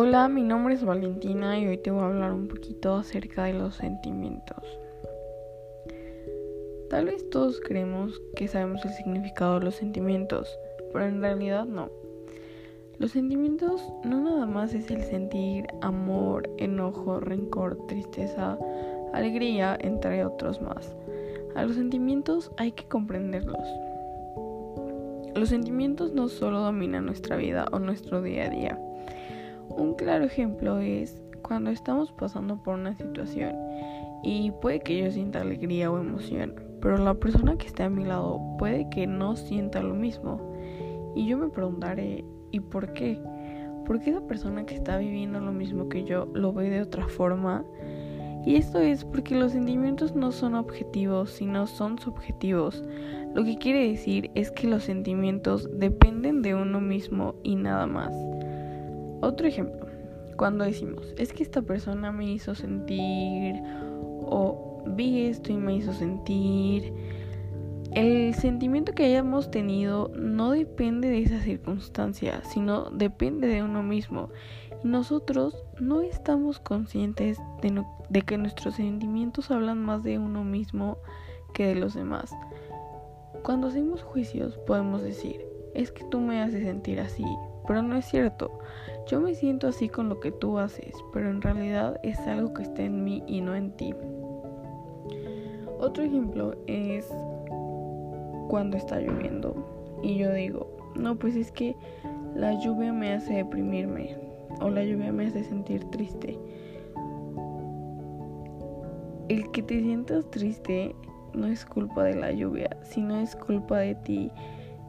Hola, mi nombre es Valentina y hoy te voy a hablar un poquito acerca de los sentimientos. Tal vez todos creemos que sabemos el significado de los sentimientos, pero en realidad no. Los sentimientos no nada más es el sentir amor, enojo, rencor, tristeza, alegría, entre otros más. A los sentimientos hay que comprenderlos. Los sentimientos no solo dominan nuestra vida o nuestro día a día, un claro ejemplo es cuando estamos pasando por una situación y puede que yo sienta alegría o emoción, pero la persona que está a mi lado puede que no sienta lo mismo. Y yo me preguntaré, ¿y por qué? ¿Por qué esa persona que está viviendo lo mismo que yo lo ve de otra forma? Y esto es porque los sentimientos no son objetivos, sino son subjetivos. Lo que quiere decir es que los sentimientos dependen de uno mismo y nada más. Otro ejemplo, cuando decimos, es que esta persona me hizo sentir o vi esto y me hizo sentir, el sentimiento que hayamos tenido no depende de esa circunstancia, sino depende de uno mismo. Nosotros no estamos conscientes de, de que nuestros sentimientos hablan más de uno mismo que de los demás. Cuando hacemos juicios podemos decir, es que tú me haces sentir así, pero no es cierto. Yo me siento así con lo que tú haces, pero en realidad es algo que está en mí y no en ti. Otro ejemplo es cuando está lloviendo y yo digo, no, pues es que la lluvia me hace deprimirme o la lluvia me hace sentir triste. El que te sientas triste no es culpa de la lluvia, sino es culpa de ti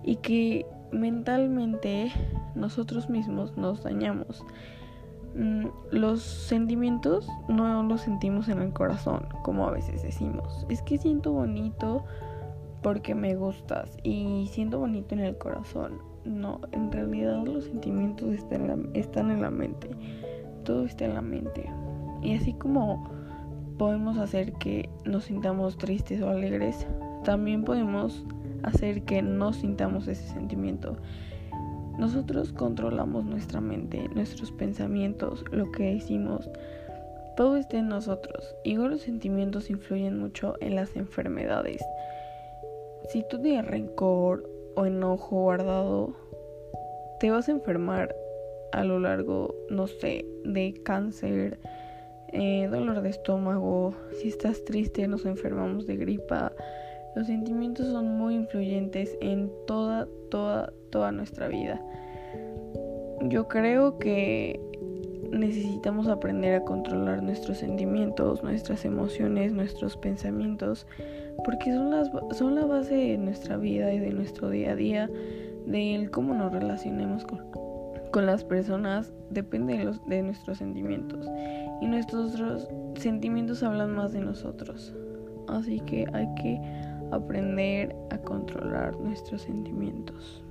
y que mentalmente nosotros mismos nos dañamos. Mm, los sentimientos no los sentimos en el corazón, como a veces decimos. Es que siento bonito porque me gustas y siento bonito en el corazón. No, en realidad los sentimientos están en la, están en la mente. Todo está en la mente. Y así como podemos hacer que nos sintamos tristes o alegres, también podemos hacer que no sintamos ese sentimiento. Nosotros controlamos nuestra mente, nuestros pensamientos, lo que decimos. Todo está en nosotros. Y los sentimientos influyen mucho en las enfermedades. Si tú tienes rencor o enojo guardado, te vas a enfermar a lo largo, no sé, de cáncer, eh, dolor de estómago. Si estás triste, nos enfermamos de gripa los sentimientos son muy influyentes en toda, toda, toda nuestra vida. Yo creo que necesitamos aprender a controlar nuestros sentimientos, nuestras emociones, nuestros pensamientos, porque son, las, son la base de nuestra vida y de nuestro día a día, de cómo nos relacionemos con, con las personas, depende de, los, de nuestros sentimientos. Y nuestros sentimientos hablan más de nosotros. Así que hay que aprender a controlar nuestros sentimientos.